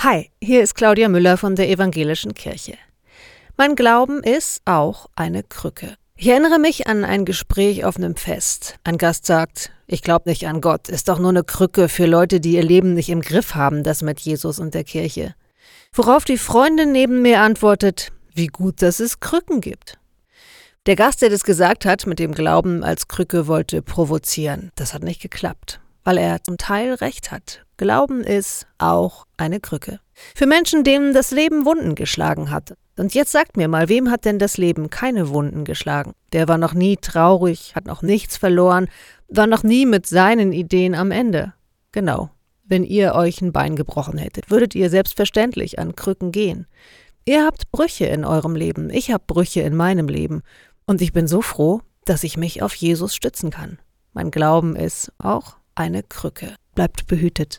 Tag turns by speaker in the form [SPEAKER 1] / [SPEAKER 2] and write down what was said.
[SPEAKER 1] Hi, hier ist Claudia Müller von der Evangelischen Kirche. Mein Glauben ist auch eine Krücke. Ich erinnere mich an ein Gespräch auf einem Fest. Ein Gast sagt, ich glaube nicht an Gott, ist doch nur eine Krücke für Leute, die ihr Leben nicht im Griff haben, das mit Jesus und der Kirche. Worauf die Freundin neben mir antwortet, wie gut, dass es Krücken gibt. Der Gast, der das gesagt hat, mit dem Glauben als Krücke wollte provozieren. Das hat nicht geklappt weil er zum Teil recht hat. Glauben ist auch eine Krücke. Für Menschen, denen das Leben Wunden geschlagen hat. Und jetzt sagt mir mal, wem hat denn das Leben keine Wunden geschlagen? Der war noch nie traurig, hat noch nichts verloren, war noch nie mit seinen Ideen am Ende. Genau. Wenn ihr euch ein Bein gebrochen hättet, würdet ihr selbstverständlich an Krücken gehen. Ihr habt Brüche in eurem Leben, ich habe Brüche in meinem Leben. Und ich bin so froh, dass ich mich auf Jesus stützen kann. Mein Glauben ist auch eine Krücke. Bleibt behütet.